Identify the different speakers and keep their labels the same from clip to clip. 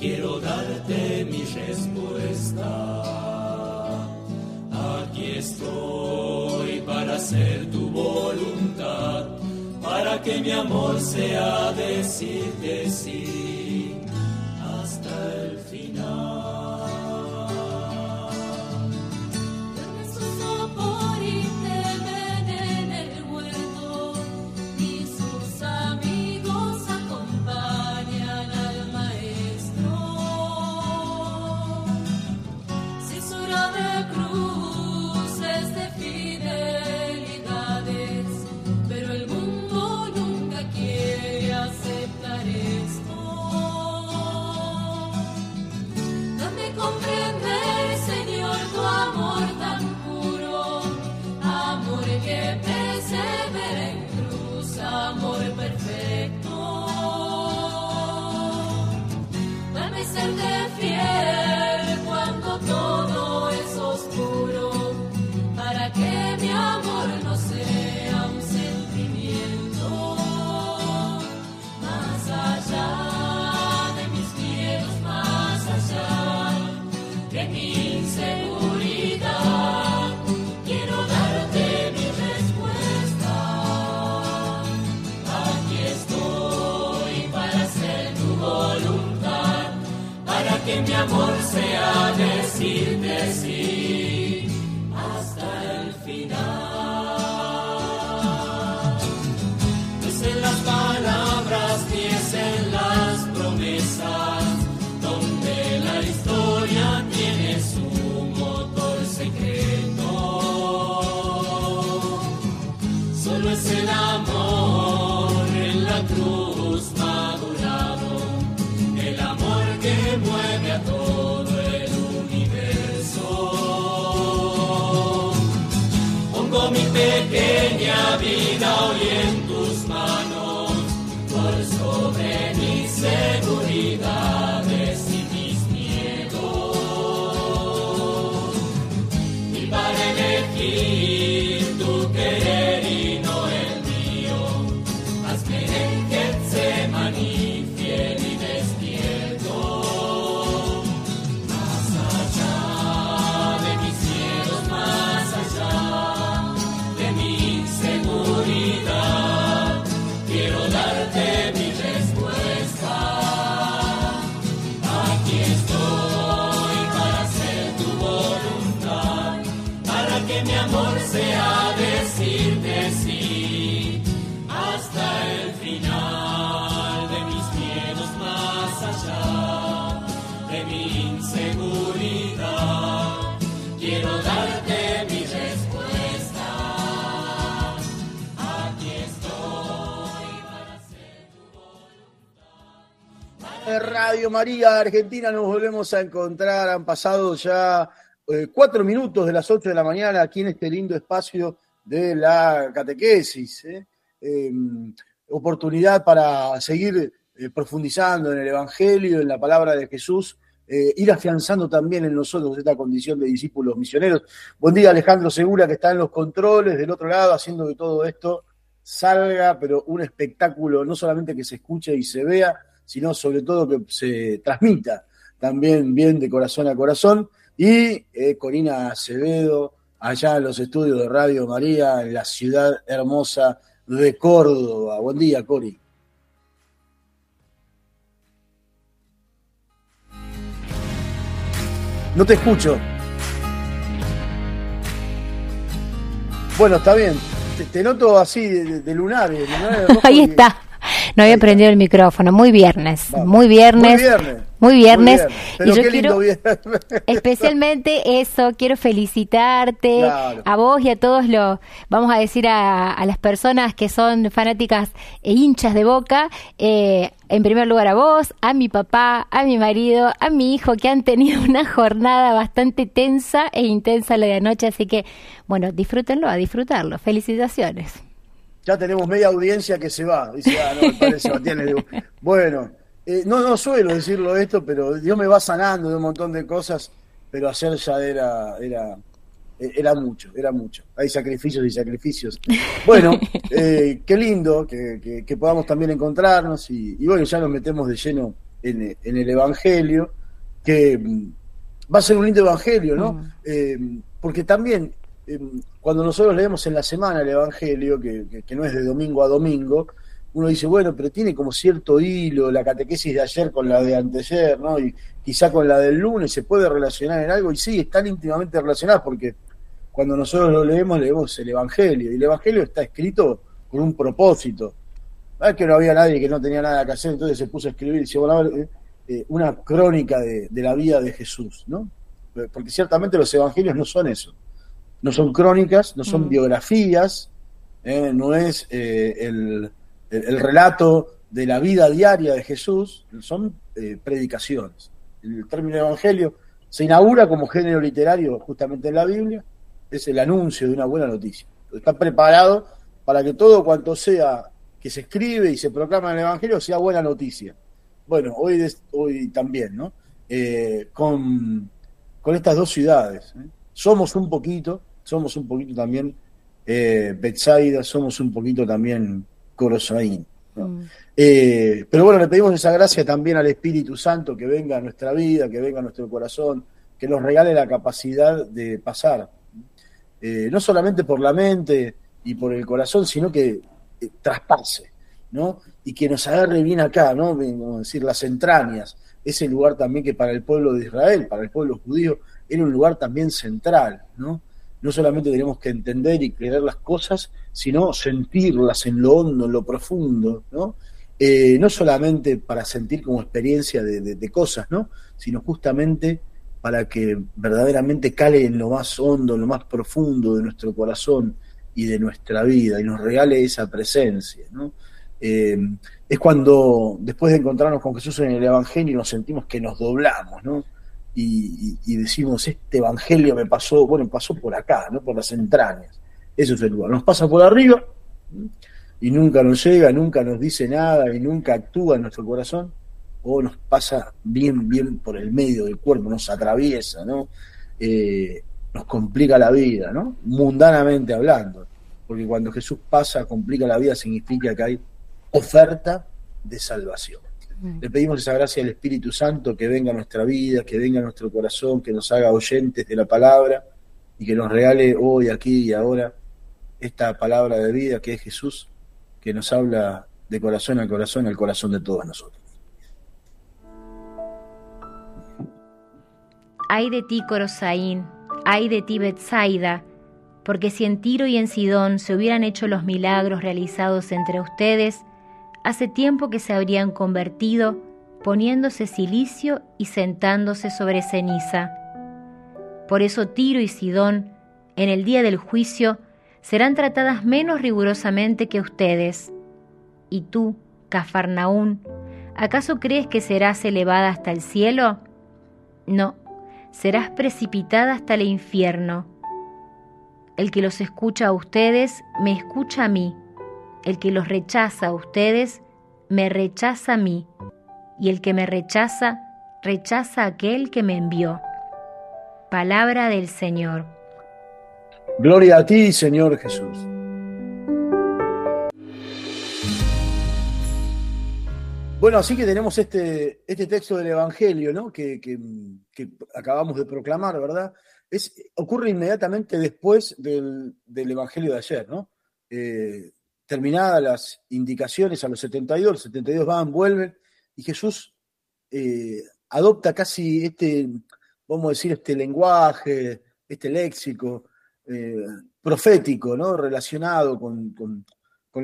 Speaker 1: quiero darte mi respuesta. Aquí estoy para hacer tu voluntad para que mi amor sea decirte sí hasta el
Speaker 2: sea decirte Kenya, María Argentina nos volvemos a encontrar. Han pasado ya eh, cuatro minutos de las ocho de la mañana aquí en este lindo espacio de la catequesis. ¿eh? Em, oportunidad para seguir eh, profundizando en el Evangelio, en la palabra de Jesús, ir afianzando también en nosotros esta condición de discípulos misioneros. Buen día Alejandro Segura, que está en los controles del otro lado, haciendo que todo esto salga, pero un espectáculo no solamente que se escuche y se vea, sino sobre todo que se transmita también bien de corazón a corazón. Y eh, Corina Acevedo, allá en los estudios de Radio María, en la ciudad hermosa de Córdoba. Buen día, Cori.
Speaker 3: No te escucho. Bueno, está bien. Te, noto así de, lunar.
Speaker 4: Ahí está. No había prendido el micrófono. Muy viernes. Muy viernes. Muy viernes. Muy viernes. y yo quiero, especialmente eso, quiero felicitarte a vos y a todos los, vamos a decir a, las personas que son fanáticas e hinchas de Boca, eh, en primer lugar a vos, a mi papá, a mi marido, a mi hijo, que han tenido una jornada bastante tensa e intensa la de anoche, así que, bueno, disfrútenlo, a disfrutarlo. Felicitaciones.
Speaker 3: Ya tenemos media audiencia que se va, dice, ah, no, Bueno, eh, no, no suelo decirlo esto, pero Dios me va sanando de un montón de cosas, pero hacer ya era, era, era mucho, era mucho. Hay sacrificios y sacrificios. Bueno, eh, qué lindo que, podamos también encontrarnos y, bueno, ya nos metemos de lleno en, el Evangelio, que mm, va a ser un lindo Evangelio, ¿no? Mm. Eh, porque también cuando nosotros leemos en la semana el Evangelio, que, no es de domingo a domingo, uno dice, bueno, pero tiene como cierto hilo la catequesis de ayer con la de anteayer, ¿no? Y quizá con la del lunes se puede relacionar en algo, y sí, están íntimamente relacionadas porque cuando nosotros lo leemos, leemos el Evangelio, y el Evangelio está escrito con un propósito. No es que no había nadie que no tenía nada que hacer, entonces se puso a escribir dice, bueno, a eh, eh, una crónica de, la vida de Jesús, ¿no? Porque ciertamente los evangelios no son eso. No son crónicas, no son mm. biografías, ¿eh? no es el el, relato de la vida diaria de Jesús son eh, predicaciones. El término evangelio se inaugura como género literario justamente en la Biblia, es el anuncio de una buena noticia. Está preparado para que todo cuanto sea que se escribe y se proclama en el Evangelio sea buena noticia. Bueno, hoy, hoy también, ¿no? Eh, con, con, estas dos ciudades. ¿eh? Somos un poquito, somos un poquito también eh, Betsaida, somos un poquito también Corosaín. Mm. Eh, pero bueno, le pedimos esa gracia también al Espíritu Santo que venga a nuestra vida, que venga a nuestro corazón, que nos regale la capacidad de pasar, eh, no solamente por la mente y por el corazón, sino que eh, traspase, ¿no? Y que nos agarre bien acá, ¿no? decir, las entrañas, ese lugar también que para el pueblo de Israel, para el pueblo judío, era un lugar también central, ¿no? No solamente tenemos que entender y creer las cosas, sino sentirlas en lo hondo, en lo profundo, ¿no? Eh, no solamente para sentir como experiencia de, cosas, ¿no? Sino justamente para que verdaderamente cale en lo más hondo, en lo más profundo de nuestro corazón y de nuestra vida y nos regale esa presencia, ¿no? Eh, es cuando después de encontrarnos con Jesús en el Evangelio nos sentimos que nos doblamos, ¿no? Y, decimos, este evangelio me pasó, bueno, pasó por acá, ¿no? Por las entrañas. Eso es el lugar. Nos pasa por arriba y nunca nos llega, nunca nos dice nada y nunca actúa en nuestro corazón, o nos pasa bien, bien por el medio del cuerpo, nos atraviesa, ¿no? Eh, nos complica la vida, ¿no? Mundanamente hablando. Porque cuando Jesús pasa, complica la vida, significa que hay oferta de salvación. Le pedimos esa gracia al Espíritu Santo que venga a nuestra vida, que venga a nuestro corazón, que nos haga oyentes de la palabra y que nos regale hoy, aquí y ahora esta palabra de vida que es Jesús, que nos habla de corazón a corazón al corazón de todos nosotros.
Speaker 4: Ay de ti, Corosaín, ay de ti, Betsaida, porque si en Tiro y en Sidón se hubieran hecho los milagros realizados entre ustedes, hace tiempo que se habrían convertido poniéndose silicio y sentándose sobre ceniza. Por eso Tiro y Sidón, en el día del juicio, serán tratadas menos rigurosamente que ustedes. Y tú, Cafarnaún, ¿acaso crees que serás elevada hasta el cielo? No, serás precipitada hasta el infierno. El que los escucha a ustedes, me escucha a mí el que los rechaza a ustedes, me rechaza a mí, y el que me rechaza, rechaza a aquel que me envió. Palabra del Señor.
Speaker 3: Gloria a ti, Señor Jesús. Bueno, así que tenemos este, este texto del Evangelio, ¿no? Que, acabamos de proclamar, ¿verdad? Es, ocurre inmediatamente después del, Evangelio de ayer, ¿no? Eh, terminadas las indicaciones a los 72, los 72 van, vuelven, y Jesús eh, adopta casi este, vamos a decir, este lenguaje, este léxico eh, profético, ¿no? Relacionado con, con,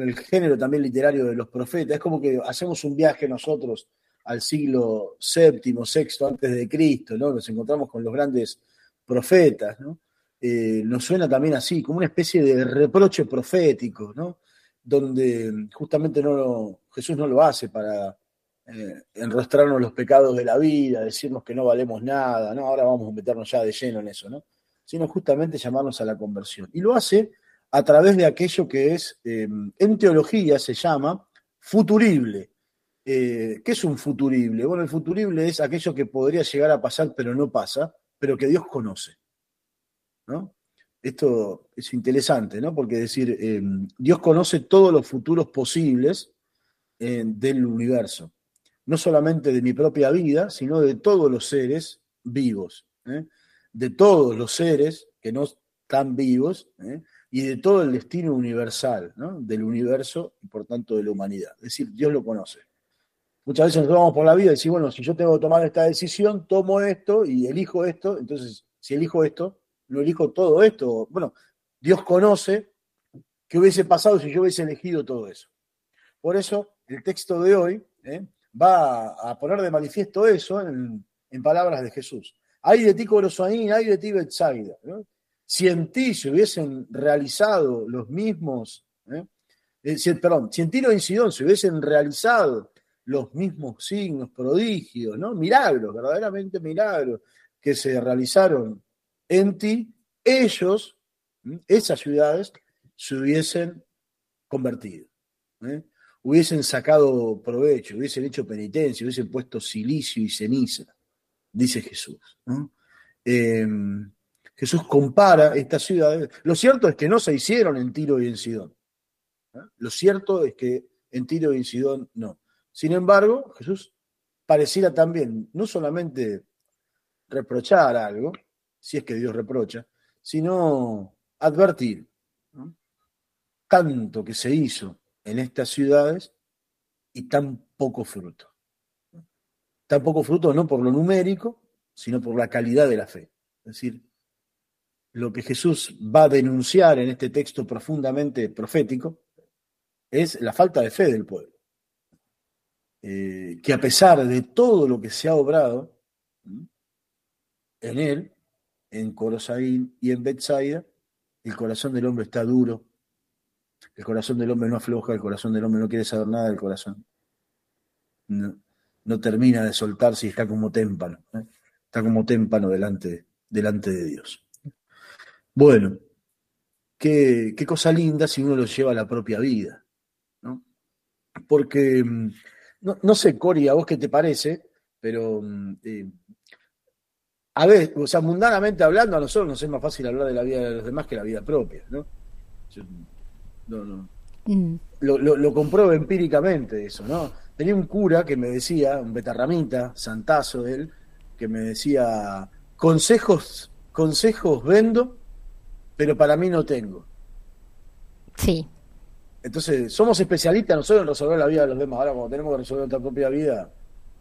Speaker 3: el género también literario de los profetas. Es como que hacemos un viaje nosotros al siglo VII, VI antes de Cristo, ¿no? Nos encontramos con los grandes profetas, ¿no? Eh, nos suena también así, como una especie de reproche profético, ¿no? Donde justamente no Jesús no lo hace para eh, enrostrarnos los pecados de la vida, decirnos que no valemos nada, ¿no? Ahora vamos a meternos ya de lleno en eso, ¿no? Sino justamente llamarnos a la conversión. Y lo hace a través de aquello que es, eh, en teología se llama futurible. ¿Qué es un futurible? Bueno, el futurible es aquello que podría llegar a pasar pero no pasa, pero que Dios conoce. ¿no? Esto es interesante, ¿no? Porque decir, eh, Dios conoce todos los futuros posibles eh, del universo, no solamente de mi propia vida, sino de todos los seres vivos, ¿eh? de todos los seres que no están vivos y de todo el destino universal del universo y por tanto de la humanidad. Es decir, Dios lo conoce. Muchas veces nos vamos por la vida y decimos, bueno, si yo tengo que tomar esta decisión, tomo esto y elijo esto, entonces si elijo esto, no elijo todo esto. Bueno, Dios conoce qué hubiese pasado si yo hubiese elegido todo eso. Por eso el texto de hoy ¿eh? va a poner de manifiesto eso en, palabras de Jesús. Hay de ti Corosaín, hay de ti Betsaida. Si en ti se hubiesen realizado los mismos, ¿eh? Eh, perdón, si en Tiro y se hubiesen realizado los mismos signos, prodigios, ¿no? milagros, verdaderamente milagros, que se realizaron en ti, ellos, esas ciudades, se hubiesen convertido, ¿eh? hubiesen sacado provecho, hubiesen hecho penitencia, hubiesen puesto silicio y ceniza, dice Jesús. Em, Jesús compara estas ciudades. Lo cierto es que no se hicieron en Tiro y en Sidón. ¿eh? Lo cierto es que en Tiro y en Sidón no. Sin embargo, Jesús pareciera también no solamente reprochar algo, si es que Dios reprocha, sino advertir tanto que se hizo en estas ciudades y tan poco fruto. Tan poco fruto no por lo numérico, sino por la calidad de la fe. Es decir, lo que Jesús va a denunciar en este texto profundamente profético es la falta de fe del pueblo. Eh, que a pesar de todo lo que se ha obrado en él, en Corosaín y en Betsaida, el corazón del hombre está duro, el corazón del hombre no afloja, el corazón del hombre no quiere saber nada del corazón. No, termina de soltarse y está como témpano, ¿eh? está como témpano delante, delante de Dios. Bueno, qué, qué, cosa linda si uno lo lleva a la propia vida, ¿no? Porque, mm, no, sé, Cori, a vos qué te parece, pero mm, eh, a ver, o sea, mundanamente hablando, a nosotros nos es más fácil hablar de la vida de los demás que la vida propia, ¿no? no, no. Mm. Lo, lo, compruebo empíricamente eso, ¿no? Tenía un cura que me decía, un betarramita, santazo él, que me decía, consejos, consejos vendo, pero para mí no tengo.
Speaker 4: Sí.
Speaker 3: Entonces, somos especialistas nosotros en resolver la vida de los demás. Ahora, cuando tenemos que resolver nuestra propia vida,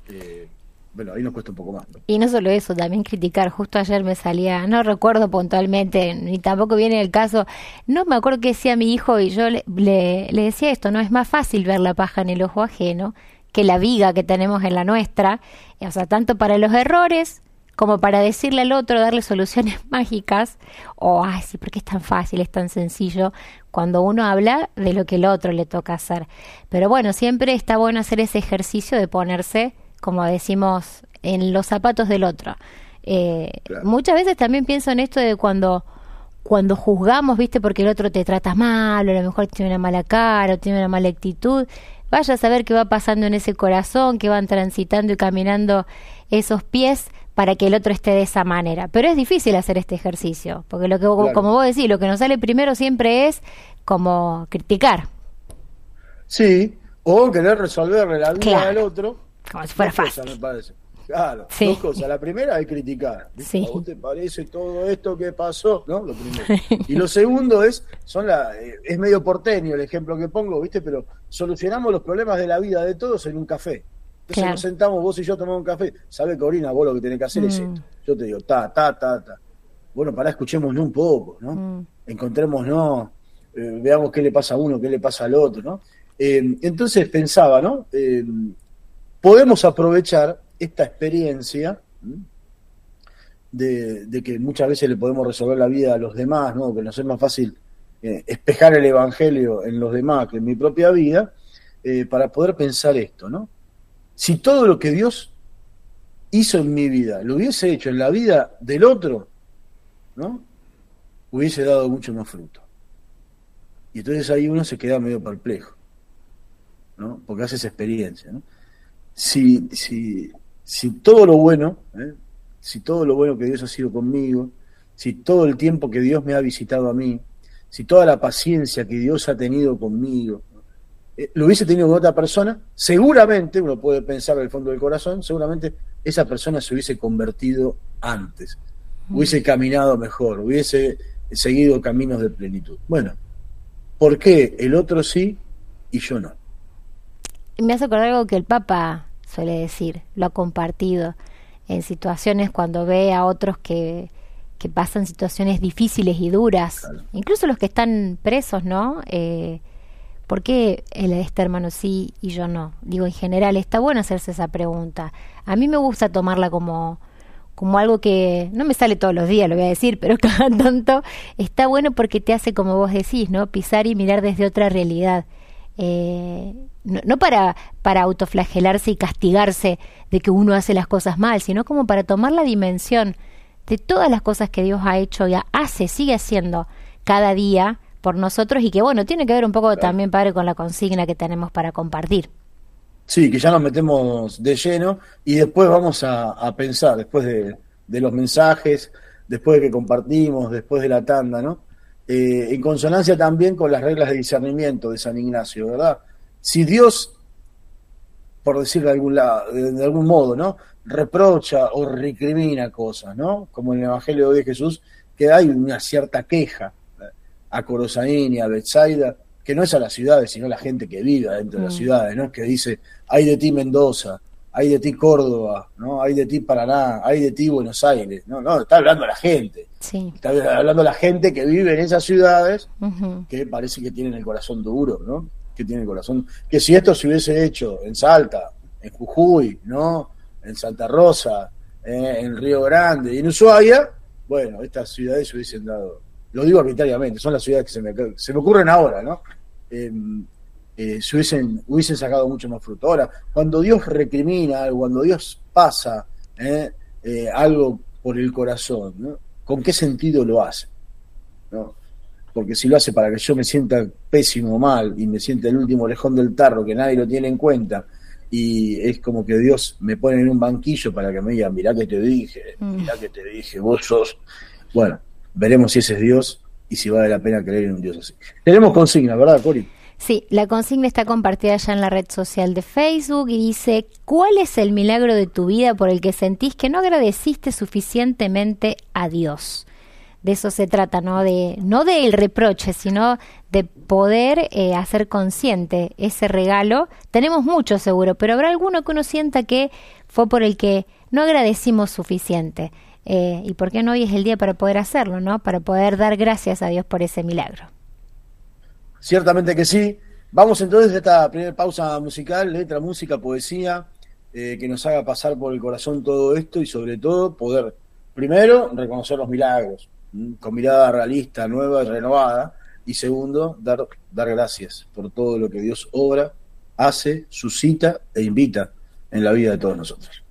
Speaker 3: eh, bueno, ahí nos cuesta un poco más.
Speaker 4: Y no solo eso, también criticar. Justo ayer me salía, no recuerdo puntualmente, ni tampoco viene el caso, no me acuerdo qué decía mi hijo y yo le, le, decía esto, ¿no? Es más fácil ver la paja en el ojo ajeno que la viga que tenemos en la nuestra, o sea, tanto para los errores como para decirle al otro, darle soluciones mágicas, o, ay, sí, porque es tan fácil, es tan sencillo, cuando uno habla de lo que el otro le toca hacer. Pero bueno, siempre está bueno hacer ese ejercicio de ponerse como decimos, en los zapatos del otro. Eh, muchas veces también pienso en esto de cuando cuando juzgamos, viste, porque el otro te trata mal, o a lo mejor tiene una mala cara, o tiene una mala actitud, vaya a saber qué va pasando en ese corazón, que van transitando y caminando esos pies para que el otro esté de esa manera. Pero es difícil hacer este ejercicio, porque lo que, como vos decís, lo que nos sale primero siempre es como criticar.
Speaker 3: Sí, o querer resolverle la vida del otro
Speaker 4: como si fuera fácil.
Speaker 3: me parece. Claro, dos cosas. La primera es criticar. ¿A vos te parece todo esto que pasó? ¿No? Lo primero. Y lo segundo es, son la, eh, es medio porteño el ejemplo que pongo, ¿viste? Pero solucionamos los problemas de la vida de todos en un café. Entonces nos sentamos vos y yo tomamos un café. ¿Sabe, Corina? Vos lo que tenés que hacer es mm. esto. Yo te digo, ta, ta, ta, ta. Bueno, pará, escuchémonos un poco, ¿no? Mm. Encontrémonos, eh, veamos qué le pasa a uno, qué le pasa al otro, ¿no? Eh, entonces pensaba, ¿no? Eh, podemos aprovechar esta experiencia de, que muchas veces le podemos resolver la vida a los demás, ¿no? Que nos es más fácil espejar el evangelio en los demás que en mi propia vida, para poder pensar esto, ¿no? Si todo lo que Dios hizo en mi vida lo hubiese hecho en la vida del otro, ¿no? Hubiese dado mucho más fruto. Y entonces ahí uno se queda medio perplejo, ¿no? Porque hace esa experiencia, ¿no? Si, si, si todo lo bueno, ¿eh? si todo lo bueno que Dios ha sido conmigo, si todo el tiempo que Dios me ha visitado a mí, si toda la paciencia que Dios ha tenido conmigo, eh, lo hubiese tenido con otra persona, seguramente, uno puede pensar el fondo del corazón, seguramente esa persona se hubiese convertido antes, mm. hubiese caminado mejor, hubiese seguido caminos de plenitud. Bueno, ¿por qué el otro sí y yo no?
Speaker 4: Me hace acordar algo que el Papa suele decir, lo ha compartido en situaciones cuando ve a otros que, que pasan situaciones difíciles y duras, incluso los que están presos, ¿no? Eh, ¿Por qué él, este hermano sí y yo no? Digo, en general, está bueno hacerse esa pregunta. A mí me gusta tomarla como, como algo que no me sale todos los días, lo voy a decir, pero cada tanto está bueno porque te hace, como vos decís, ¿no? Pisar y mirar desde otra realidad. Eh, no, no, para, para autoflagelarse y castigarse de que uno hace las cosas mal, sino como para tomar la dimensión de todas las cosas que Dios ha hecho y hace, sigue haciendo cada día por nosotros y que bueno, tiene que ver un poco también, padre, con la consigna que tenemos para compartir.
Speaker 3: Sí, que ya nos metemos de lleno y después vamos a, pensar, después de, los mensajes, después de que compartimos, después de la tanda, ¿no? Eh, en consonancia también con las reglas de discernimiento de San Ignacio, ¿verdad? Si Dios, por decirlo de algún, lado, de algún modo, ¿no? Reprocha o recrimina cosas, ¿no? Como en el Evangelio de Jesús, que hay una cierta queja a Corosaini, a Betsaida, que no es a las ciudades, sino a la gente que vive dentro de las mm. ciudades, ¿no? Que dice, hay de ti Mendoza, hay de ti Córdoba, ¿no? Hay de ti Paraná, hay de ti Buenos Aires, no, no, está hablando a la gente. Está hablando la gente que vive en esas ciudades, que parece que tienen el corazón duro, ¿no? Que tienen el corazón, que si esto se hubiese hecho en Salta, en Jujuy, ¿no? En Santa Rosa, eh, en Río Grande y en Ushuaia, bueno, estas ciudades se hubiesen dado lo digo arbitrariamente, son las ciudades que se me, se me ocurren ahora, ¿no? Em, eh, se hubiesen, hubiesen sacado mucho más fruto. Ahora, cuando Dios recrimina algo, cuando Dios pasa eh, algo por el corazón, ¿no? ¿Con qué sentido lo hace? ¿No? Porque si lo hace para que yo me sienta pésimo o mal y me sienta el último lejón del tarro que nadie lo tiene en cuenta y es como que Dios me pone en un banquillo para que me diga, mirá que te dije, mm. mirá que te dije, vos sos... Bueno, veremos si ese es Dios y si vale la pena creer en un Dios así. Tenemos consigna, ¿verdad, Cori?
Speaker 4: Sí, la consigna está compartida ya en la red social de Facebook y dice, ¿cuál es el milagro de tu vida por el que sentís que no agradeciste suficientemente a Dios? De eso se trata, ¿no? De, no del reproche, sino de poder eh, hacer consciente ese regalo. Tenemos mucho seguro, pero habrá alguno que uno sienta que fue por el que no agradecimos suficiente. Eh, y por qué no hoy es el día para poder hacerlo, ¿no? Para poder dar gracias a Dios por ese milagro.
Speaker 3: Ciertamente que sí. Vamos entonces a esta primera pausa musical, letra, música, poesía, eh, que nos haga pasar por el corazón todo esto y sobre todo poder, primero, reconocer los milagros, con mirada realista, nueva y renovada, y segundo, dar, dar gracias por todo lo que Dios obra, hace, suscita e invita en la vida de todos nosotros.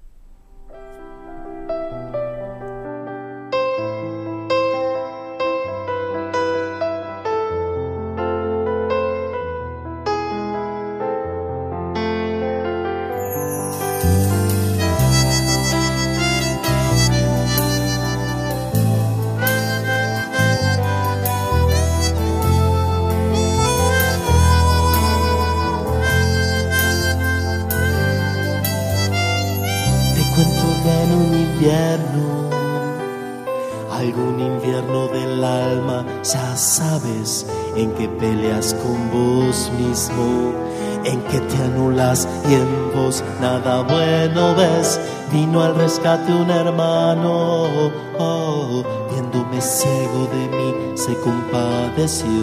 Speaker 2: Que
Speaker 5: te anulas y en vos nada bueno ves. Vino al rescate un hermano, oh, viéndome ciego de mí, se compadeció.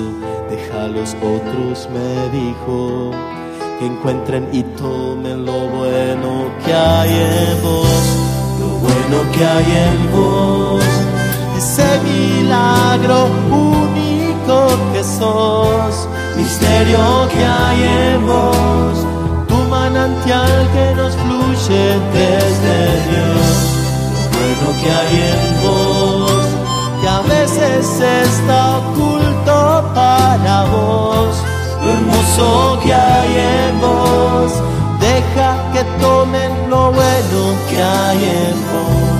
Speaker 5: Deja a los otros, me dijo, que encuentren y tomen lo bueno que hay en vos, lo bueno que hay en vos. Ese milagro único que sos misterio que hay en vos, tu manantial que nos fluye desde Dios, lo bueno que hay en vos, que a veces está oculto para vos, lo hermoso que hay en vos, deja que tomen lo bueno que hay en vos,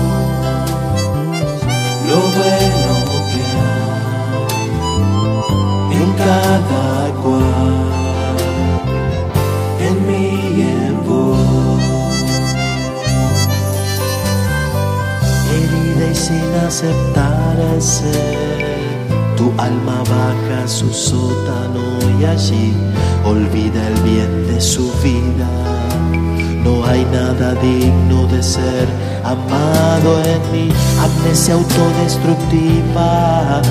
Speaker 5: lo bueno cada en mí y. Herida y sin aceptar tu alma baja su sótano y allí olvida el bien de su vida. No hay nada digno de ser amado en mí, amnesia autodestructiva.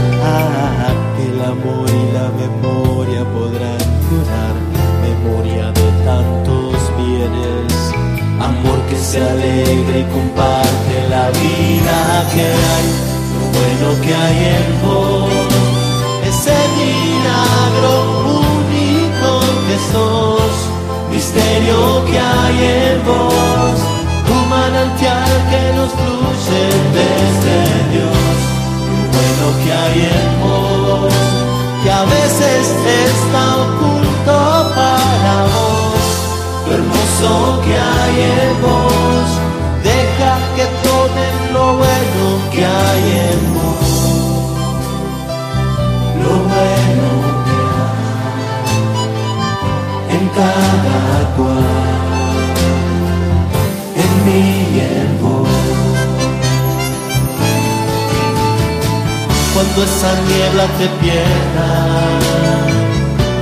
Speaker 5: el amor y la memoria podrán curar, memoria de tantos bienes. Amor que se alegre y comparte la vida que hay, lo bueno que hay en vos, ese milagro único que sos, misterio que hay en vos, tu manantial que nos fluye desde Dios, lo bueno que hay en vos, que a veces está oculto para vos, lo hermoso que hay en vos, en mí y en vos. Cuando esa niebla te pierda,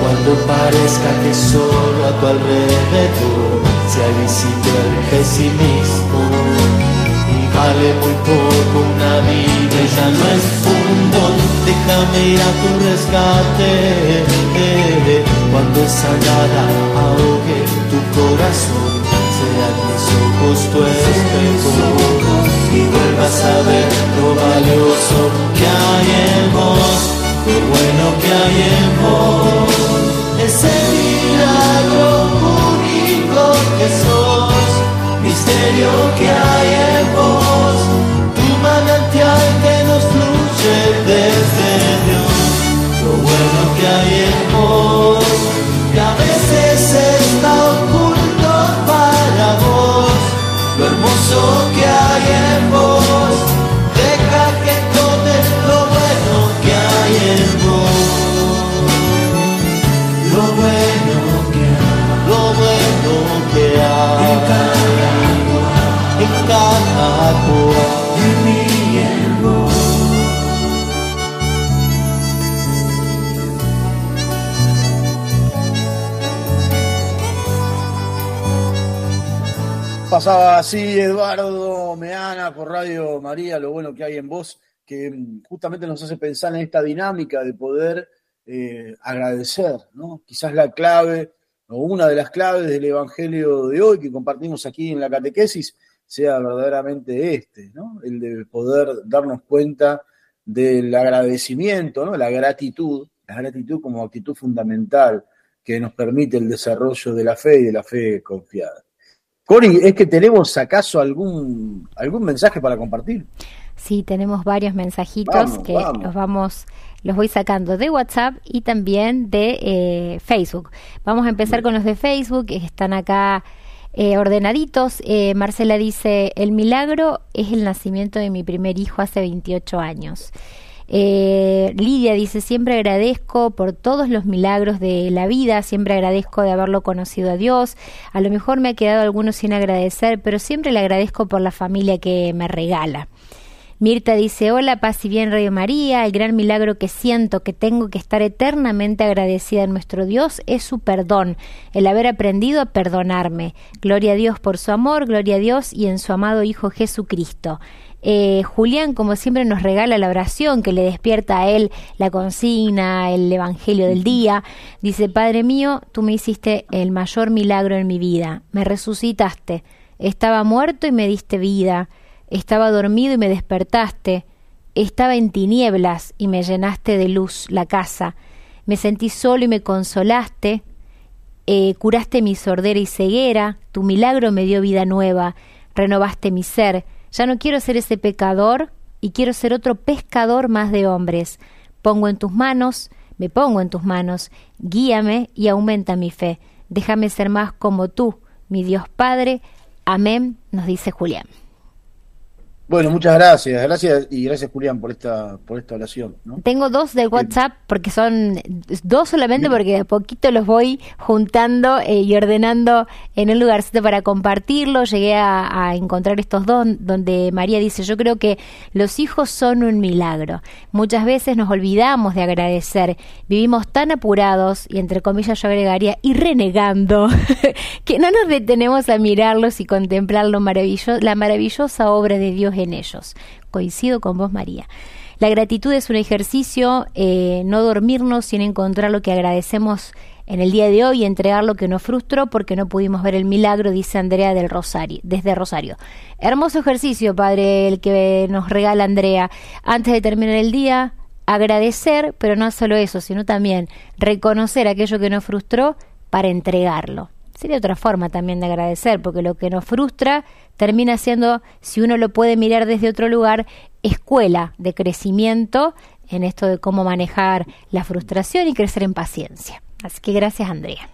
Speaker 5: cuando parezca que solo a tu alrededor sea visible el pesimismo y vale muy poco una vida ya no es un don, déjame ir a tu rescate. Cuando esa nada ahogue corazón, sean mis ojos tu espejo y vuelvas a ver lo valioso que hay en vos, lo bueno que hay en vos, ese milagro único que sos, misterio que hay en vos, tu manantial que nos fluye desde Dios, lo bueno que hay en vos,
Speaker 3: Pasaba así Eduardo Meana por Radio María, lo bueno que hay en vos, que mm, justamente nos hace pensar en esta dinámica de poder eh, agradecer, ¿no? Quizás la clave o una de las claves del Evangelio de hoy que compartimos aquí en la catequesis sea verdaderamente este, ¿no? El de poder darnos cuenta del agradecimiento, ¿no? La gratitud, la gratitud como actitud fundamental que nos permite el desarrollo de la fe y de la fe confiada. Cori, ¿es que tenemos acaso algún, algún mensaje para compartir?
Speaker 4: Sí, tenemos varios mensajitos
Speaker 3: Vamos,
Speaker 4: que
Speaker 3: vamos.
Speaker 4: los vamos, los voy sacando de WhatsApp y también de eh, Facebook. Vamos a empezar con los de Facebook, que están acá eh, ordenaditos. Eh, Marcela dice, el milagro es el nacimiento de mi primer hijo hace 28 años. Eh, Lidia dice, siempre agradezco por todos los milagros de la vida, siempre agradezco de haberlo conocido a Dios, a lo mejor me ha quedado alguno sin agradecer, pero siempre le agradezco por la familia que me regala. Mirta dice, hola, paz y bien, Radio María, el gran milagro que siento, que tengo que estar eternamente agradecida a nuestro Dios, es su perdón, el haber aprendido a perdonarme. Gloria a Dios por su amor, gloria a Dios y en su amado Hijo Jesucristo. Eh, Julián, como siempre, nos regala la oración que le despierta a él la consigna, el Evangelio del día. Dice, Padre mío, tú me hiciste el mayor milagro en mi vida, me resucitaste, estaba muerto y me diste vida, estaba dormido y me despertaste, estaba en tinieblas y me llenaste de luz la casa, me sentí solo y me consolaste, eh, curaste mi sordera y ceguera, tu milagro me dio vida nueva, renovaste mi ser, ya no quiero ser ese pecador y quiero ser otro pescador más de hombres. Pongo en tus manos, me pongo en tus manos, guíame y aumenta mi fe. Déjame ser más como tú, mi Dios Padre. Amén, nos dice Julián.
Speaker 3: Bueno, muchas gracias, gracias y gracias Julián por esta por esta oración.
Speaker 4: Tengo dos de WhatsApp porque son dos solamente porque de a poquito los voy juntando eh, y ordenando en un lugarcito para compartirlo. Llegué a, encontrar estos dos donde María dice, yo creo que los hijos son un milagro. Muchas veces nos olvidamos de agradecer, vivimos tan apurados y entre comillas yo agregaría y renegando que no nos detenemos a mirarlos y contemplar lo maravilloso, la maravillosa obra de Dios en ellos. Coincido con vos, María. La gratitud es un ejercicio, eh, no dormirnos sin encontrar lo que agradecemos en el día de hoy y entregar lo que nos frustró porque no pudimos ver el milagro, dice Andrea del Rosario, desde Rosario. Hermoso ejercicio, padre, el que nos regala Andrea. Antes de terminar el día, agradecer, pero no solo eso, sino también reconocer aquello que nos frustró para entregarlo. Sería otra forma también de agradecer, porque lo que nos frustra termina siendo, si uno lo puede mirar desde otro lugar, escuela de crecimiento en esto de cómo manejar la frustración y crecer en paciencia. Así que gracias, Andrea.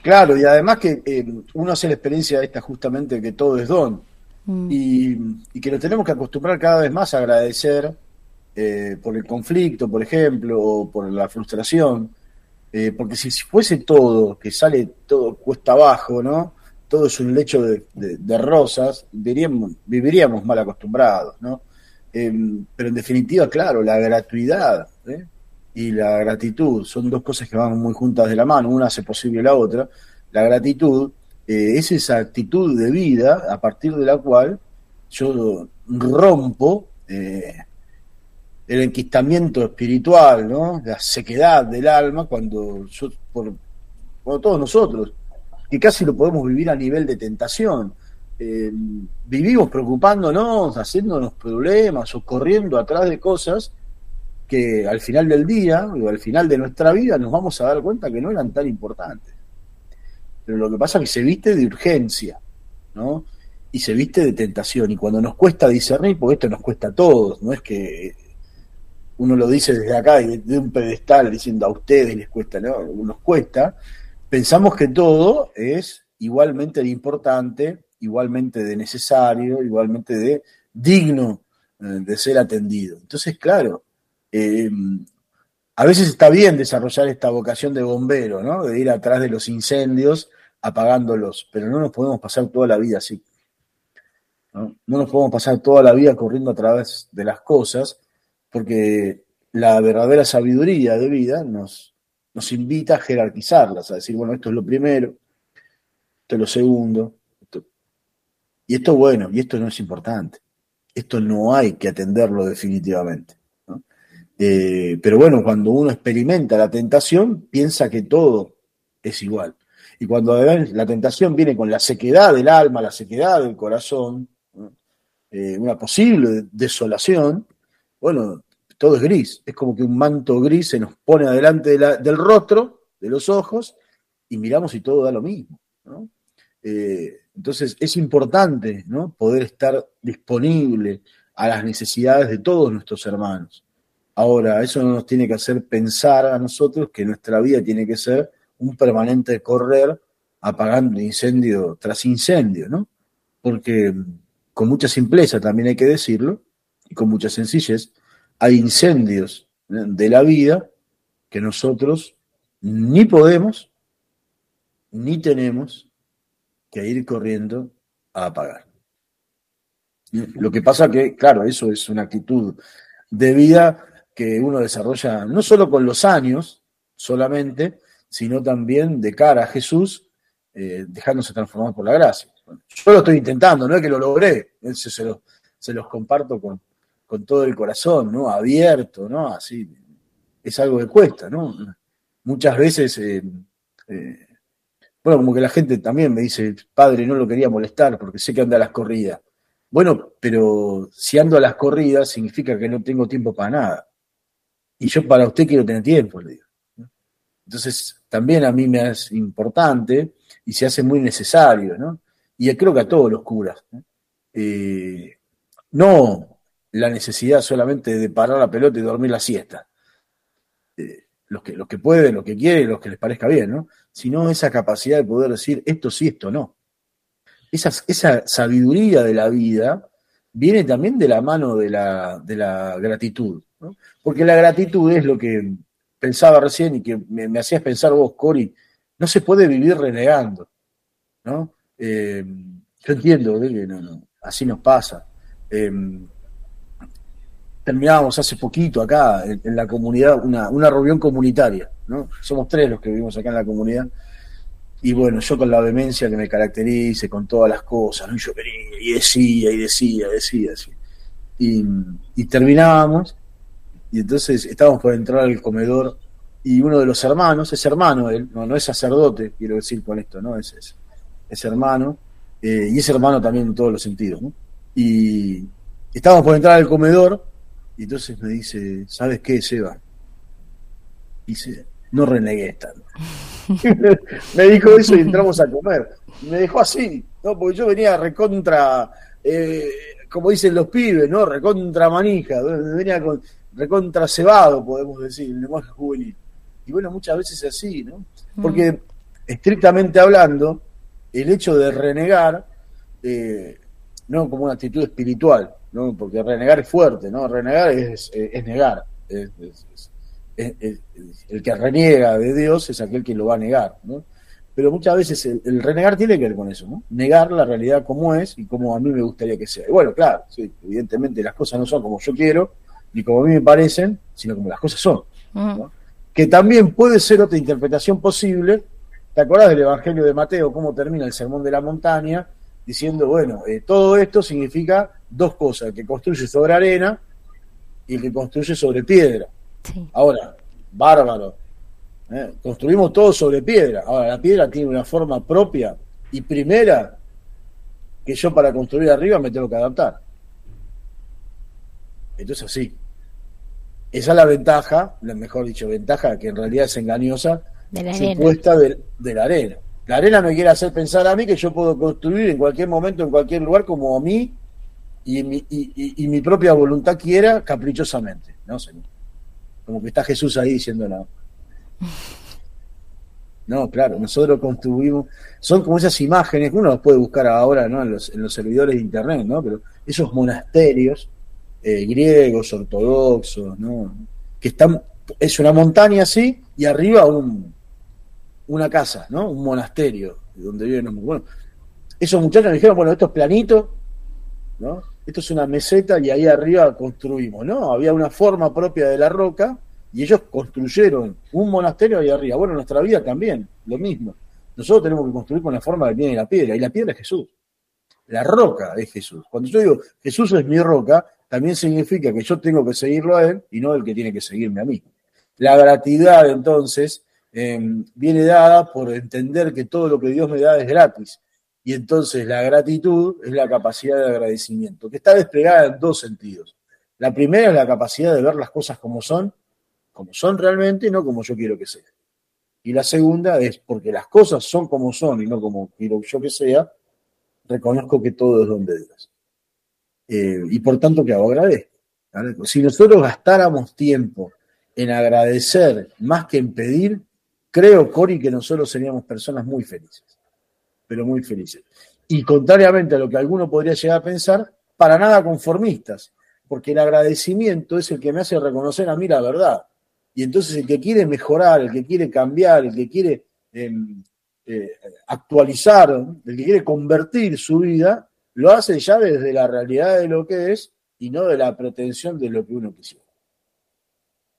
Speaker 3: Claro, y además que eh, uno hace la experiencia esta justamente que todo es don mm. y, que nos tenemos que acostumbrar cada vez más a agradecer eh, por el conflicto, por ejemplo, o por la frustración, eh, porque si fuese todo, que sale todo cuesta abajo, ¿no? Todo es un lecho de, rosas, viviríamos, mal acostumbrados, ¿no? Em, pero en definitiva, claro, la gratuidad ¿eh? y la gratitud son dos cosas que van muy juntas de la mano, una hace posible la otra. La gratitud eh, es esa actitud de vida a partir de la cual yo rompo eh, el enquistamiento espiritual, ¿no? la sequedad del alma cuando por, todos nosotros, que casi lo podemos vivir a nivel de tentación. Eh, vivimos preocupándonos, haciéndonos problemas o corriendo atrás de cosas que al final del día o al final de nuestra vida nos vamos a dar cuenta que no eran tan importantes. Pero lo que pasa es que se viste de urgencia, ¿no? Y se viste de tentación. Y cuando nos cuesta discernir, porque esto nos cuesta a todos, no es que uno lo dice desde acá, de un pedestal, diciendo a ustedes les cuesta, no, nos cuesta, pensamos que todo es igualmente de importante, igualmente de necesario, igualmente de digno eh, de ser atendido. Entonces, claro, em, a veces está bien desarrollar esta vocación de bombero, ¿no? De ir atrás de los incendios apagándolos, pero no nos podemos pasar toda la vida así. ¿no? no nos podemos pasar toda la vida corriendo a través de las cosas, porque la verdadera sabiduría de vida nos, nos invita a jerarquizarlas, a decir, bueno, esto es lo primero, esto es lo segundo, y esto bueno, y esto no es importante, esto no hay que atenderlo definitivamente. Eh, pero bueno, cuando uno experimenta la tentación, piensa que todo es igual. Y cuando la tentación viene con la sequedad del alma, la sequedad del corazón, eh, una posible desolación, bueno, todo es gris, es como que un manto gris se nos pone adelante del rostro, de los ojos, y miramos y todo da lo mismo. Eh, entonces es importante ¿no? poder estar disponible a las necesidades de todos nuestros hermanos. Ahora, eso no nos tiene que hacer pensar a nosotros que nuestra vida tiene que ser un permanente correr apagando incendio tras incendio, ¿no? Porque con mucha simpleza también hay que decirlo, y con mucha sencillez, hay incendios de la vida que nosotros ni podemos ni tenemos que ir corriendo a apagar. Lo que pasa que, claro, eso es una actitud de vida que uno desarrolla no solo con los años solamente, sino también de cara a Jesús, eh, dejándose transformar por la gracia. Yo lo estoy intentando, no es que lo logré, se, los comparto con, con, todo el corazón, ¿no? Abierto, ¿no? Así, es algo que cuesta, ¿no? Muchas veces, eh, eh, bueno, como que la gente también me dice, padre, no lo quería molestar porque sé que anda a las corridas. Bueno, pero si ando a las corridas significa que no tengo tiempo para nada. Y yo para usted quiero tener tiempo, le digo. Entonces, también a mí me es importante y se hace muy necesario, ¿no? Y creo que a todos los curas. ¿no? Eh, no la necesidad solamente de parar la pelota y dormir la siesta. Eh, los, que, los que pueden, los que quieren, los que les parezca bien, ¿no? Sino esa capacidad de poder decir esto sí, esto no. Esa, esa sabiduría de la vida viene también de la mano de la, de la gratitud. ¿no? Porque la gratitud es lo que pensaba recién y que me, hacías pensar vos, Cori, no se puede vivir renegando, ¿no? Eh, yo entiendo que no, así nos pasa. Eh, terminábamos hace poquito acá en, la comunidad una, una, reunión comunitaria, ¿no? Somos tres los que vivimos acá en la comunidad. Y bueno, yo con la vehemencia que me caracterice, con todas las cosas, ¿no? yo venía y decía y decía, decía, decía. Y, y terminábamos y entonces estábamos por entrar al comedor y uno de los hermanos, es hermano él, no, no es sacerdote, quiero decir con esto, ¿no? Es, es, hermano, eh, y es hermano también en todos los sentidos. Y estábamos por entrar al comedor y entonces me dice, ¿sabes qué, Seba? Dice, no renegué tanto. me dijo eso y entramos a comer. Me dejó así, ¿no? Porque yo venía recontra, eh, como dicen los pibes, ¿no? Recontra manija, venía con recontracebado, podemos decir, el lenguaje juvenil. Y bueno, muchas veces es así, ¿no? Porque estrictamente hablando, el hecho de renegar, eh, no como una actitud espiritual, ¿no? Porque renegar es fuerte, ¿no? Renegar es, es negar. el que reniega de Dios es aquel que lo va a negar, ¿no? Pero muchas veces el, renegar tiene que ver con eso, ¿no? Negar la realidad como es y como a mí me gustaría que sea. Y bueno, claro, sí, evidentemente las cosas no son como yo quiero, ni como a mí me parecen, sino como las cosas son. Que también puede ser otra interpretación posible. ¿Te acordás del Evangelio de Mateo, cómo termina el Sermón de la Montaña? Diciendo, bueno, eh, todo esto significa dos cosas, el que construye sobre arena y el que construye sobre piedra. Ahora, bárbaro. ¿eh? Construimos todo sobre piedra. Ahora, la piedra tiene una forma propia y primera que yo para construir arriba me tengo que adaptar. Entonces, sí, esa es la ventaja, mejor dicho, ventaja que en realidad es engañosa, supuesta de, la arena. La arena me quiere hacer pensar a mí que yo puedo construir en cualquier momento, en cualquier lugar, como a mí y mi, y, mi propia voluntad quiera, caprichosamente. ¿no? Como que está Jesús ahí diciendo no. No, claro, nosotros construimos, son como esas imágenes que uno las puede buscar ahora ¿no? en, los, en los servidores de internet, ¿no? Pero esos monasterios eh, griegos, ortodoxos, ¿no? que están, es una montaña así y arriba un, una casa, ¿no? un monasterio donde viven bueno, esos muchachos me dijeron, bueno, esto es planito, ¿no? Esto es una meseta y ahí arriba construimos, ¿no? Había una forma propia de la roca y ellos construyeron un monasterio ahí arriba. Bueno, nuestra vida también, lo mismo. Nosotros tenemos que construir con la forma que tiene la piedra, y la piedra es Jesús. La roca es Jesús. Cuando yo digo Jesús es mi roca, también significa que yo tengo que seguirlo a él y no el que tiene que seguirme a mí. La gratitud, entonces, em, viene dada por entender que todo lo que Dios me da es gratis. Y entonces la gratitud es la capacidad de agradecimiento, que está desplegada en dos sentidos. La primera es la capacidad de ver las cosas como son, como son realmente, y no como yo quiero que sean. Y la segunda es porque las cosas son como son y no como quiero yo que sea, reconozco que todo es donde Dios. Eh, y por tanto que hago agradezco. Si nosotros gastáramos tiempo en agradecer más que en pedir, creo, Cori, que nosotros seríamos personas muy felices, pero muy felices. Y contrariamente a lo que alguno podría llegar a pensar, para nada conformistas, porque el agradecimiento es el que me hace reconocer a mí la verdad. Y entonces el que quiere mejorar, el que quiere cambiar, el que quiere em, eh, actualizar, el que quiere convertir su vida, lo hace ya desde la realidad de lo que es y no de la pretensión de lo que uno quisiera.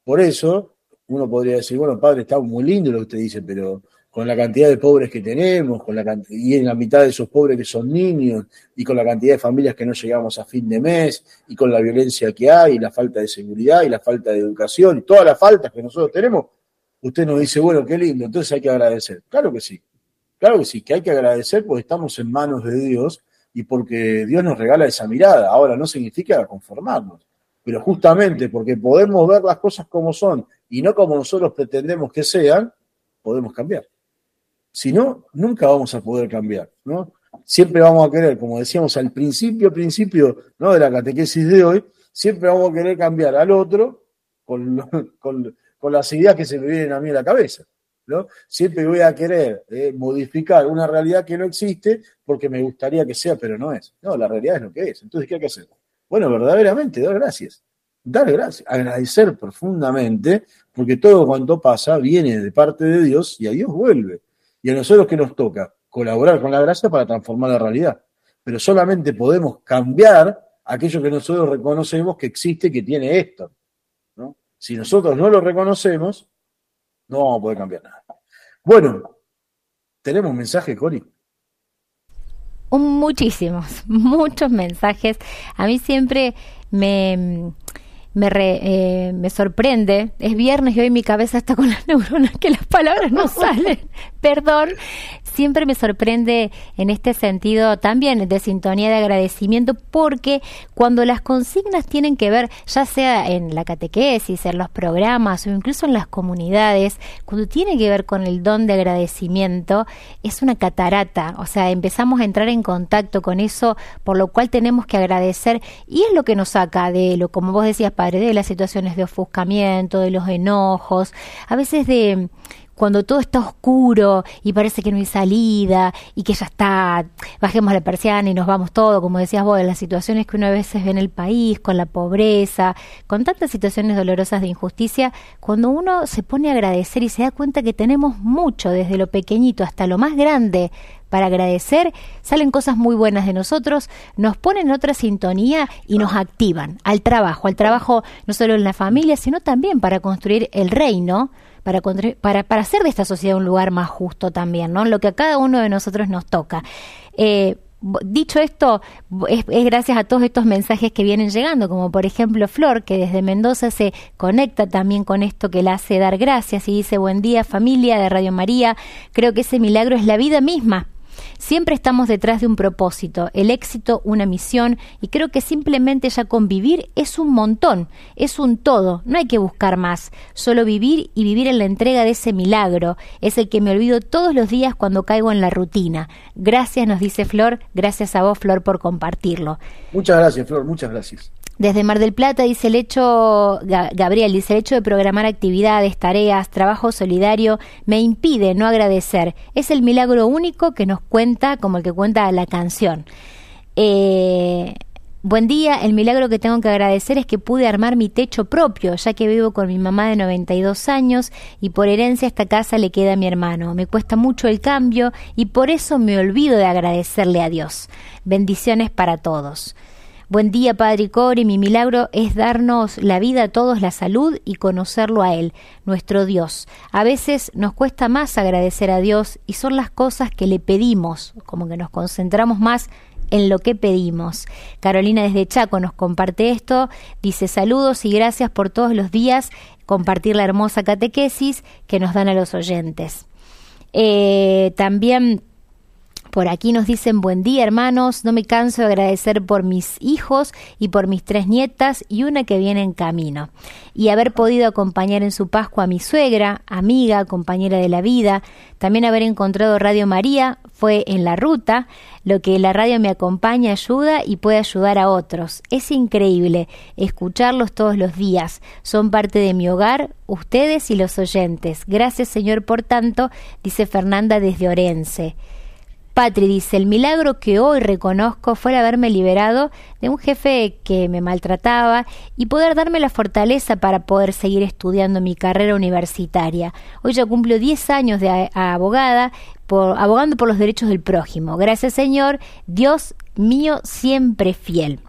Speaker 3: Por eso, uno podría decir, bueno, padre, está muy lindo lo que usted dice, pero con la cantidad de pobres que tenemos, con la y en la mitad de esos pobres que son niños, y con la cantidad de familias que no llegamos a fin de mes, y con la violencia que hay, y la falta de seguridad, y la falta de educación, y todas las faltas que nosotros tenemos, usted nos dice, bueno, qué lindo, entonces hay que agradecer. Claro que sí, claro que sí, que hay que agradecer porque estamos en manos de Dios y porque Dios nos regala esa mirada. Ahora no significa conformarnos, pero justamente porque podemos ver las cosas como son y no como nosotros pretendemos que sean, podemos cambiar. Si no, nunca vamos a poder cambiar, ¿no? Siempre vamos a querer, como decíamos al principio, principio ¿no? de la catequesis de hoy, siempre vamos a querer cambiar al otro con, las ideas que se me vienen a mí a la cabeza. ¿no? Siempre voy a querer eh, modificar una realidad que no existe porque me gustaría que sea, pero no es. No, la realidad es lo que es. Entonces, ¿qué hay que hacer? Bueno, verdaderamente, dar gracias. Dar gracias, agradecer profundamente, porque todo cuanto pasa viene de parte de Dios y a Dios vuelve. Y a nosotros que nos toca colaborar con la gracia para transformar la realidad. Pero solamente podemos cambiar aquello que nosotros reconocemos que existe, que tiene esto. ¿no? Si nosotros no lo reconocemos, no vamos a poder cambiar nada. Bueno, tenemos mensaje.
Speaker 4: Muchísimos, muchos mensajes. A mí siempre me me, eh, me sorprende. Es viernes y hoy mi cabeza está con las neuronas que las palabras no salen. Perdón. Siempre me sorprende en este sentido también de sintonía de agradecimiento porque cuando las consignas tienen que ver, ya sea en la catequesis, en los programas o incluso en las comunidades, cuando tiene que ver con el don de agradecimiento, es una catarata. O sea, empezamos a entrar en contacto con eso, por lo cual tenemos que agradecer y es lo que nos saca de lo, como vos decías, de las situaciones de ofuscamiento, de los enojos, a veces de cuando todo está oscuro y parece que no hay salida y que ya está, bajemos la persiana y nos vamos todo, como decías vos, de las situaciones que uno a veces ve en el país, con la pobreza, con tantas situaciones dolorosas de injusticia, cuando uno se pone a agradecer y se da cuenta que tenemos mucho, desde lo pequeñito hasta lo más grande, para agradecer, salen cosas muy buenas de nosotros, nos ponen en otra sintonía y nos activan al trabajo, al trabajo no solo en la familia, sino también para construir el reino, para, para, para hacer de esta sociedad un lugar más justo también, ¿no? Lo que a cada uno de nosotros nos toca. Eh, dicho esto, es, es, gracias a todos estos mensajes que vienen llegando, como por ejemplo Flor, que desde Mendoza se conecta también con esto que la hace dar gracias y dice, buen día familia de Radio María, creo que ese milagro es la vida misma Siempre estamos detrás de un propósito, el éxito, una misión, y creo que simplemente ya convivir es un montón, es un todo, no hay que buscar más, solo vivir y vivir en la entrega de ese milagro, es el que me olvido todos los días cuando caigo en la rutina. Gracias, nos dice Flor, gracias a vos, Flor, por compartirlo.
Speaker 3: Muchas gracias, Flor, muchas gracias.
Speaker 4: Desde Mar del Plata dice el hecho, Gabriel dice el hecho de programar actividades, tareas, trabajo solidario me impide no agradecer. Es el milagro único que nos cuenta como el que cuenta la canción. Eh, buen día, el milagro que tengo que agradecer es que pude armar mi techo propio, ya que vivo con mi mamá de 92 años y por herencia esta casa le queda a mi hermano. Me cuesta mucho el cambio y por eso me olvido de agradecerle a Dios. Bendiciones para todos. Buen día, Padre Core. Mi milagro es darnos la vida a todos, la salud y conocerlo a Él, nuestro Dios. A veces nos cuesta más agradecer a Dios y son las cosas que le pedimos, como que nos concentramos más en lo que pedimos. Carolina desde Chaco nos comparte esto, dice saludos y gracias por todos los días compartir la hermosa catequesis que nos dan a los oyentes. Eh, también por aquí nos dicen buen día hermanos, no me canso de agradecer por mis hijos y por mis tres nietas y una que viene en camino. Y haber podido acompañar en su Pascua a mi suegra, amiga, compañera de la vida, también haber encontrado Radio María fue en la ruta, lo que la radio me acompaña, ayuda y puede ayudar a otros. Es increíble escucharlos todos los días. Son parte de mi hogar, ustedes y los oyentes. Gracias Señor por tanto, dice Fernanda desde Orense. Patri dice, el milagro que hoy reconozco fue el haberme liberado de un jefe que me maltrataba y poder darme la fortaleza para poder seguir estudiando mi carrera universitaria. Hoy ya cumplo 10 años de abogada, por, abogando por los derechos del prójimo. Gracias Señor, Dios mío siempre fiel.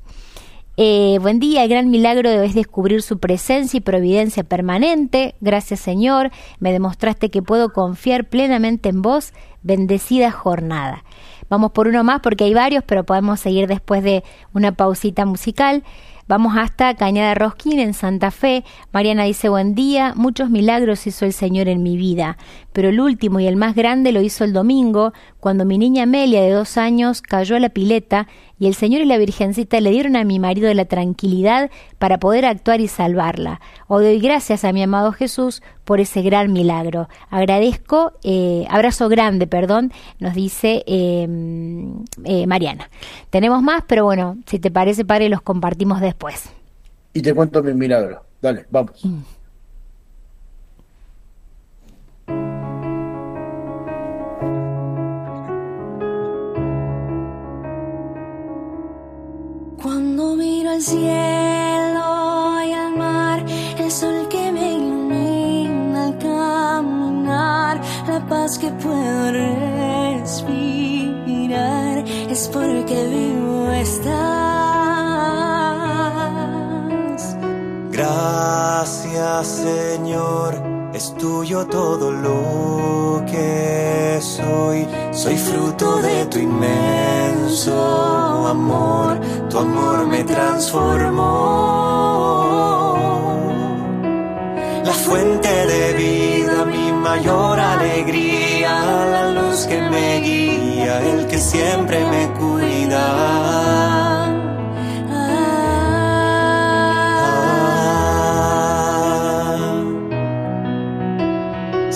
Speaker 4: Eh, buen día, el gran milagro es descubrir su presencia y providencia permanente. Gracias Señor, me demostraste que puedo confiar plenamente en vos. Bendecida jornada. Vamos por uno más porque hay varios, pero podemos seguir después de una pausita musical. Vamos hasta Cañada Rosquín en Santa Fe. Mariana dice buen día, muchos milagros hizo el Señor en mi vida, pero el último y el más grande lo hizo el domingo, cuando mi niña Amelia de dos años cayó a la pileta y el Señor y la Virgencita le dieron a mi marido la tranquilidad para poder actuar y salvarla. Hoy doy gracias a mi amado Jesús por ese gran milagro. Agradezco, eh, abrazo grande, perdón, nos dice em, eh, Mariana. Tenemos más, pero bueno, si te parece, padre, los compartimos después.
Speaker 3: Y te cuento mi milagro. Dale, vamos. Mm.
Speaker 6: Cuando miro al cielo y al mar, el sol que me ilumina al caminar, la paz que puedo respirar, es porque vivo estás.
Speaker 2: Gracias Señor es tuyo todo lo que soy, soy fruto de tu inmenso amor, tu amor me transformó. La fuente de vida, mi mayor alegría, la luz que me guía, el que siempre me cuida.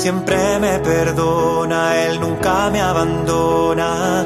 Speaker 2: siempre me perdona, Él nunca me abandona,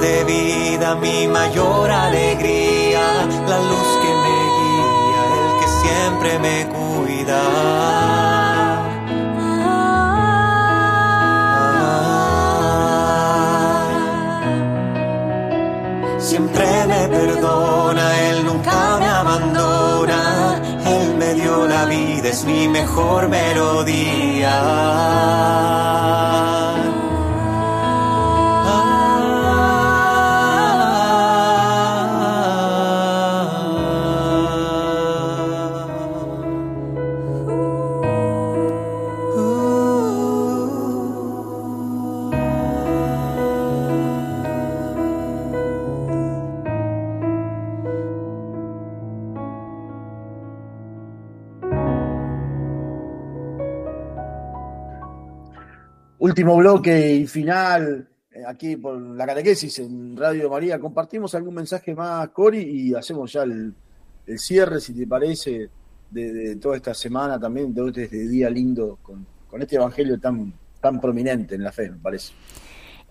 Speaker 2: de vida, mi mayor alegría, la luz que me guía, el que siempre me cuida. Siempre me perdona, Él nunca me abandona, Él me dio la vida, es mi mejor melodía.
Speaker 3: Último bloque y final eh, aquí por la catequesis en Radio María. Compartimos algún mensaje más, Cori, y hacemos ya el, cierre, si te parece, de, toda esta semana también, de este día lindo con, este evangelio tan, tan prominente en la fe, me parece.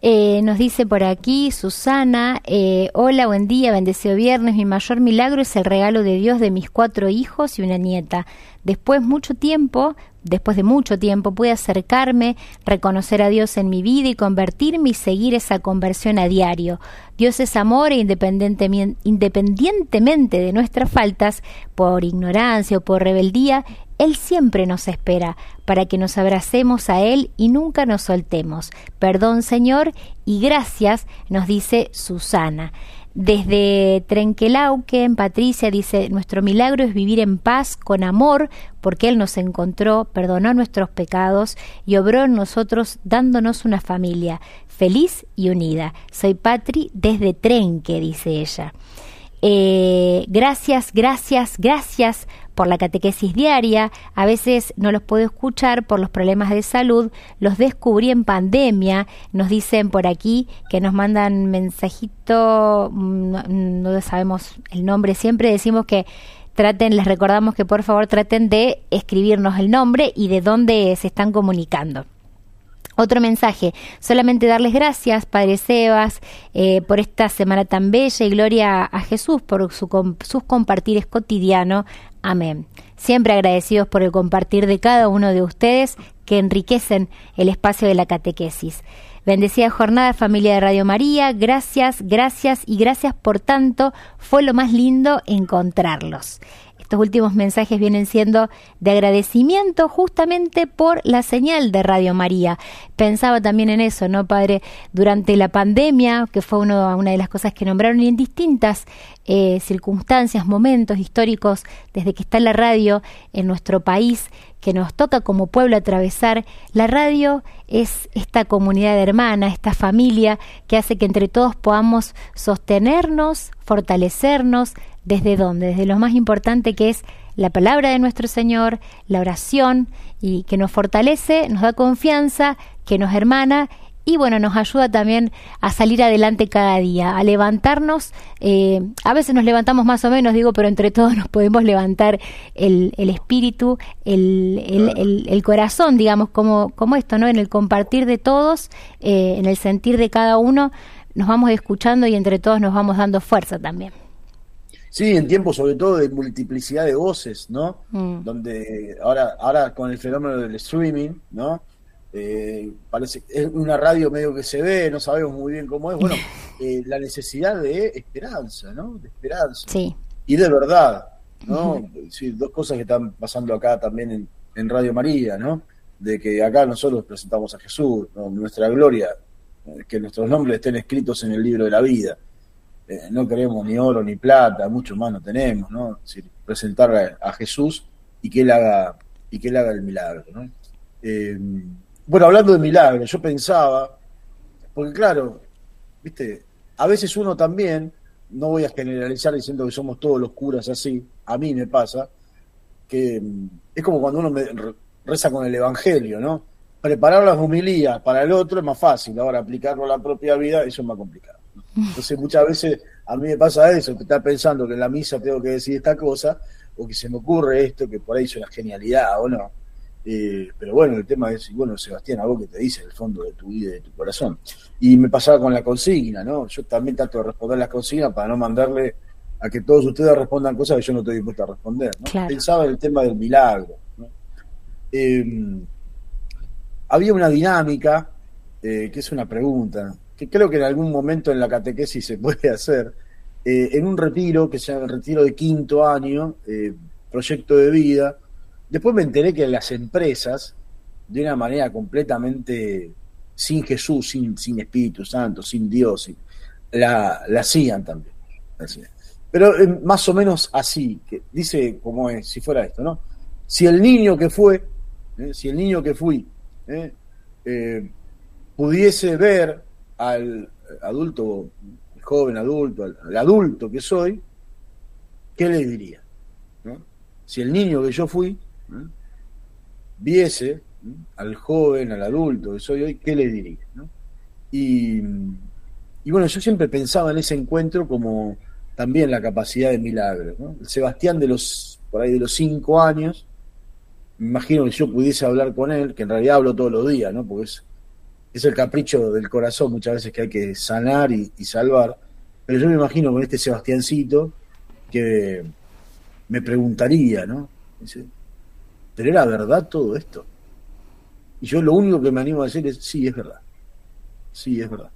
Speaker 4: Eh, nos dice por aquí Susana, eh, hola, buen día, bendecido viernes, mi mayor milagro es el regalo de Dios de mis cuatro hijos y una nieta. Después mucho tiempo después de mucho tiempo, pude acercarme, reconocer a Dios en mi vida y convertirme y seguir esa conversión a diario. Dios es amor e independientemente de nuestras faltas, por ignorancia o por rebeldía, Él siempre nos espera para que nos abracemos a Él y nunca nos soltemos. Perdón Señor y gracias, nos dice Susana. Desde Trenquelauquen, Patricia dice, nuestro milagro es vivir en paz, con amor, porque Él nos encontró, perdonó nuestros pecados y obró en nosotros dándonos una familia feliz y unida. Soy Patri desde Trenque, dice ella. Eh, gracias, gracias, gracias por la catequesis diaria. A veces no los puedo escuchar por los problemas de salud. Los descubrí en pandemia. Nos dicen por aquí que nos mandan mensajito, mm, no, sabemos el nombre. Siempre decimos que traten, les recordamos que por favor traten de escribirnos el nombre y de dónde se están comunicando. Otro mensaje, solamente darles gracias, Padre Sebas, eh, por esta semana tan bella y gloria a Jesús por su, sus compartires cotidianos. Amén. Siempre agradecidos por el compartir de cada uno de ustedes que enriquecen el espacio de la catequesis. Bendecida jornada familia de Radio María, gracias, gracias y gracias por tanto, fue lo más lindo encontrarlos. Estos últimos mensajes vienen siendo de agradecimiento justamente por la señal de Radio María. Pensaba también en eso, ¿no, Padre? Durante la pandemia, que fue una de las cosas que nombraron y en distintas eh, circunstancias, momentos históricos, desde que está la radio en nuestro país, que nos toca como pueblo atravesar, la radio es esta comunidad hermana, esta familia que hace que entre todos podamos sostenernos, fortalecernos, ¿Desde dónde? Desde lo más importante que es la palabra de nuestro Señor, la oración, y que nos fortalece, nos da confianza, que nos hermana y bueno, nos ayuda también a salir adelante cada día, a levantarnos. Eh, a veces nos levantamos más o menos, digo, pero entre todos nos podemos levantar el, el espíritu, el, el, el, corazón, digamos, como, como esto, ¿no? En el compartir de todos, eh, en el sentir de cada uno, nos vamos escuchando y entre todos nos vamos dando fuerza también.
Speaker 3: Sí, en tiempos sobre todo de multiplicidad de voces, ¿no? Mm. Donde ahora, ahora con el fenómeno del streaming, ¿no? Eh, parece es una radio medio que se ve, no sabemos muy bien cómo es. Bueno, eh, la necesidad de esperanza, ¿no? De esperanza.
Speaker 4: Sí.
Speaker 3: Y de verdad, ¿no? Sí, dos cosas que están pasando acá también en, en, Radio María, ¿no? De que acá nosotros presentamos a Jesús, nuestra gloria, eh, que nuestros nombres estén escritos en el libro de la vida. Eh, no queremos ni oro ni plata, mucho más no tenemos, ¿no? presentar a, Jesús y que él haga y que haga el milagro, ¿no? Eh, bueno, hablando de milagros, yo pensaba, porque claro, viste, a veces uno también, no voy a generalizar diciendo que somos todos los curas así, a mí me pasa, que mm, es como cuando uno reza con el Evangelio, ¿no? Preparar las homilías para el otro es más fácil, ahora aplicarlo a la propia vida, eso es más complicado. Entonces muchas veces a mí me pasa eso, que está pensando que en la misa tengo que decir esta cosa, o que se me ocurre esto, que por ahí es una genialidad o no. Eh, pero bueno, el tema es, bueno, Sebastián, algo que te dice el fondo de tu vida y de tu corazón. Y me pasaba con la consigna, ¿no? Yo también trato de responder las consignas para no mandarle a que todos ustedes respondan cosas que yo no estoy dispuesto a responder. ¿no? Pensaba en el tema del milagro. Em, había una dinámica, eh, que es una pregunta, que creo que en algún momento en la catequesis se puede hacer, eh, en un retiro, que se llama el retiro de quinto año, eh, proyecto de vida. Después me enteré que las empresas, de una manera completamente sin Jesús, sin, sin Espíritu Santo, sin Dios, la, la hacían también. Pero eh, más o menos así, que dice como es, si fuera esto, ¿no? Si el niño que fue, si el niño que fui, pudiese ver al adulto, joven adulto, al, adulto que soy, ¿qué le diría? Si el niño que yo fui viese al joven, al adulto que soy hoy, ¿qué le diría? Y, y, bueno, yo siempre pensaba en ese encuentro como también la capacidad de milagro. El Sebastián de los, por ahí de los cinco años, me imagino que yo pudiese hablar con él, que en realidad hablo todos los días, ¿no? Porque es es el capricho del corazón muchas veces que hay que sanar y, salvar. Pero yo me imagino con este Sebastiancito que me preguntaría, ¿no? ¿pero era verdad todo esto? Y yo lo único que me animo a decir es, sí, es verdad. Sí, es verdad.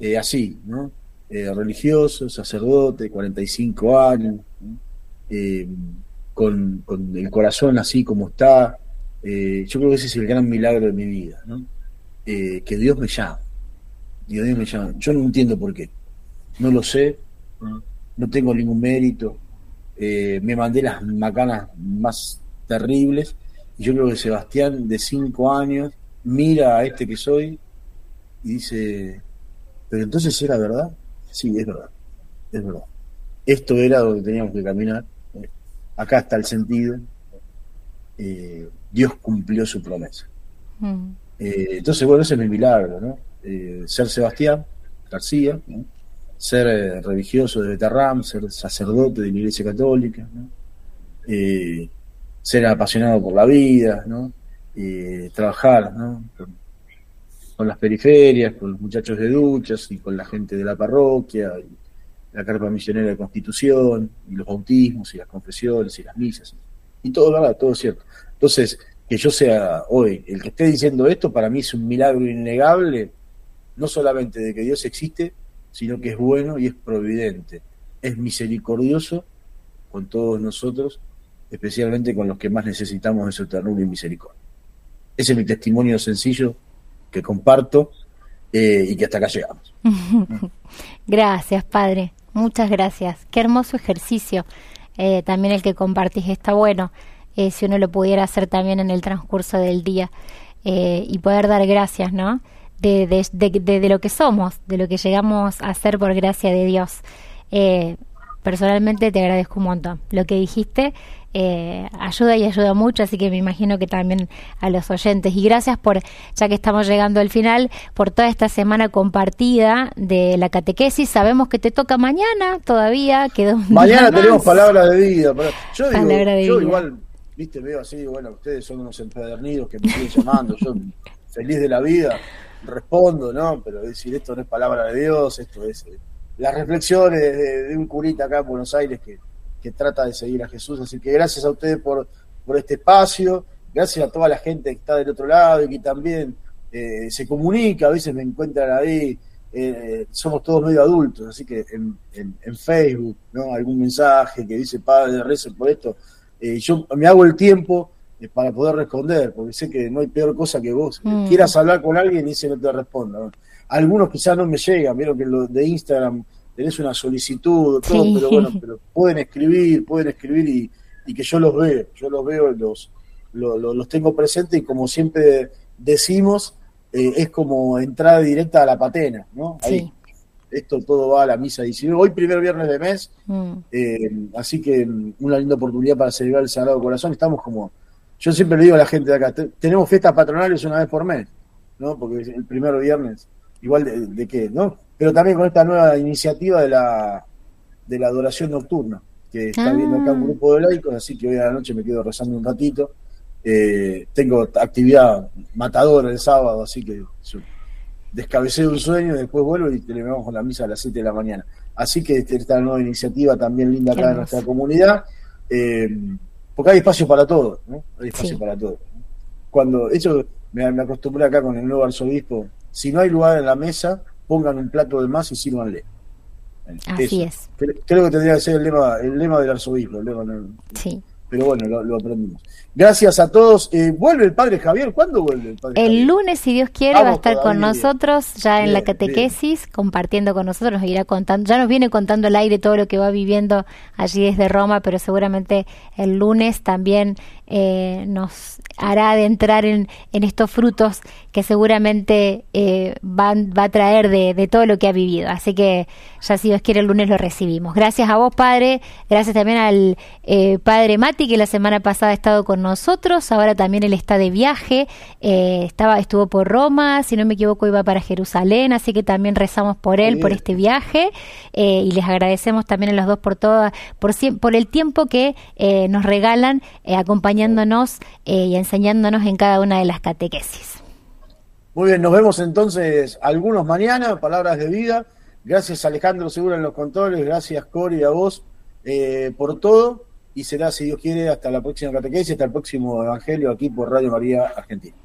Speaker 3: Eh, así, ¿no? Eh, religioso, sacerdote, 45 años. Eh, con, el corazón así como está. Eh, yo creo que ese es el gran milagro de mi vida, ¿no? Eh, que Dios me llama. Dios, me llama. Yo no entiendo por qué. No lo sé, no tengo ningún mérito. Eh, me mandé las macanas más terribles. Y yo creo que Sebastián, de cinco años, mira a este que soy y dice, pero entonces era verdad. Sí, es verdad, es verdad. Esto era donde teníamos que caminar. Acá está el sentido. Eh, Dios cumplió su promesa. Mm. Eh, entonces, bueno, ese es mi milagro, ¿no? Eh, ser Sebastián García, ser religioso de Betarram, ser sacerdote de la Iglesia Católica, ser apasionado por la vida, ¿no? trabajar ¿no? con, las periferias, con los muchachos de duchas y con la gente de la parroquia, la carpa misionera de Constitución, y los bautismos, y las confesiones, y las misas. Y todo, ¿verdad? Todo cierto. Entonces, que yo sea hoy el que esté diciendo esto, para mí es un milagro innegable, no solamente de que Dios existe, sino que es bueno y es providente. Es misericordioso con todos nosotros, especialmente con los que más necesitamos de su ternura y misericordia. Ese es mi testimonio sencillo que comparto eh, y que hasta acá llegamos.
Speaker 4: Gracias, Padre. Muchas gracias. Qué hermoso ejercicio. Eh, también el que compartís está bueno. Eh, si uno lo pudiera hacer también en el transcurso del día eh, y poder dar gracias, ¿no? De, de, lo que somos, de lo que llegamos a ser por gracia de Dios. Eh, personalmente te agradezco un montón. Lo que dijiste ayuda y ayuda mucho, así que me imagino que también a los oyentes. Y gracias por, ya que estamos llegando al final, por toda esta semana compartida de la catequesis. Sabemos que te toca mañana todavía, quedó
Speaker 3: Mañana tenemos palabra de vida. Yo digo, yo igual viste, veo así, bueno, ustedes son unos empedernidos que me siguen llamando, yo feliz de la vida, respondo, ¿no? Pero decir, esto no es palabra de Dios, esto es eh, las reflexiones de, un curita acá en Buenos Aires que, trata de seguir a Jesús. Así que gracias a ustedes por, por este espacio, gracias a toda la gente que está del otro lado y que también eh, se comunica, a veces me encuentran ahí. Eh, somos todos medio adultos, así que en, en, Facebook, ¿no? Algún mensaje que dice, padre, recen por esto, eh, yo me hago el tiempo eh, para poder responder, porque sé que no hay peor cosa que vos. Mm. Quieras hablar con alguien y ese no te responda. Algunos quizás no me llegan, vieron que lo de Instagram tenés una solicitud, todo, pero bueno, pero pueden escribir, pueden escribir y, que yo los veo, yo los veo, los, los, tengo presentes y como siempre decimos, eh, es como entrada directa a la patena, ¿no? Ahí esto todo va a la misa 19. Hoy, primer viernes de mes, mm. eh, así que mm, una linda oportunidad para celebrar el Sagrado Corazón. Estamos como, yo siempre le digo a la gente de acá, tenemos fiestas patronales una vez por mes, ¿no? Porque el primer viernes, igual de, qué, ¿no? Pero también con esta nueva iniciativa de la, de la adoración nocturna, que está viendo acá un ah. grupo de laicos, así que hoy a la noche me quedo rezando un ratito. Eh, tengo actividad matadora el sábado, así que descabecé un sueño, después vuelvo y terminamos con la misa a las 7 de la mañana. Así que esta nueva iniciativa también linda acá en nuestra comunidad, eh, porque hay espacio para todo, ¿no? Hay espacio para todo. Cuando, eso me, acostumbré acá con el nuevo arzobispo, si no hay lugar en la mesa, pongan un plato de más y sírvanle.
Speaker 4: Así es.
Speaker 3: Creo, que tendría que ser el lema, el lema del arzobispo. El lema, sí pero bueno, lo, aprendimos. Gracias a todos. Eh, ¿Vuelve el padre Javier? ¿Cuándo vuelve el padre
Speaker 4: El lunes, si Dios quiere, va a estar con nosotros ya en la catequesis, compartiendo con nosotros, nos irá contando, ya nos viene contando al aire todo lo que va viviendo allí desde Roma, pero seguramente el lunes también eh, nos hará adentrar en, en estos frutos que seguramente eh, van, va a traer de, de, todo lo que ha vivido. Así que ya si Dios quiere el lunes lo recibimos. Gracias a vos, Padre. Gracias también al eh, Padre Mati, que la semana pasada ha estado con nosotros. Ahora también él está de viaje. Eh, estaba, estuvo por Roma, si no me equivoco iba para Jerusalén. Así que también rezamos por él, por este viaje. y les agradecemos también a los dos por, toda, por, por el tiempo que nos regalan acompañándonos y enseñándonos en cada una de las catequesis.
Speaker 3: Muy bien, nos vemos entonces algunos mañana, palabras de vida. Gracias Alejandro Segura en los controles, gracias Cori a vos eh, por todo y será, si Dios quiere, hasta la próxima catequesis, hasta el próximo Evangelio aquí por Radio María Argentina.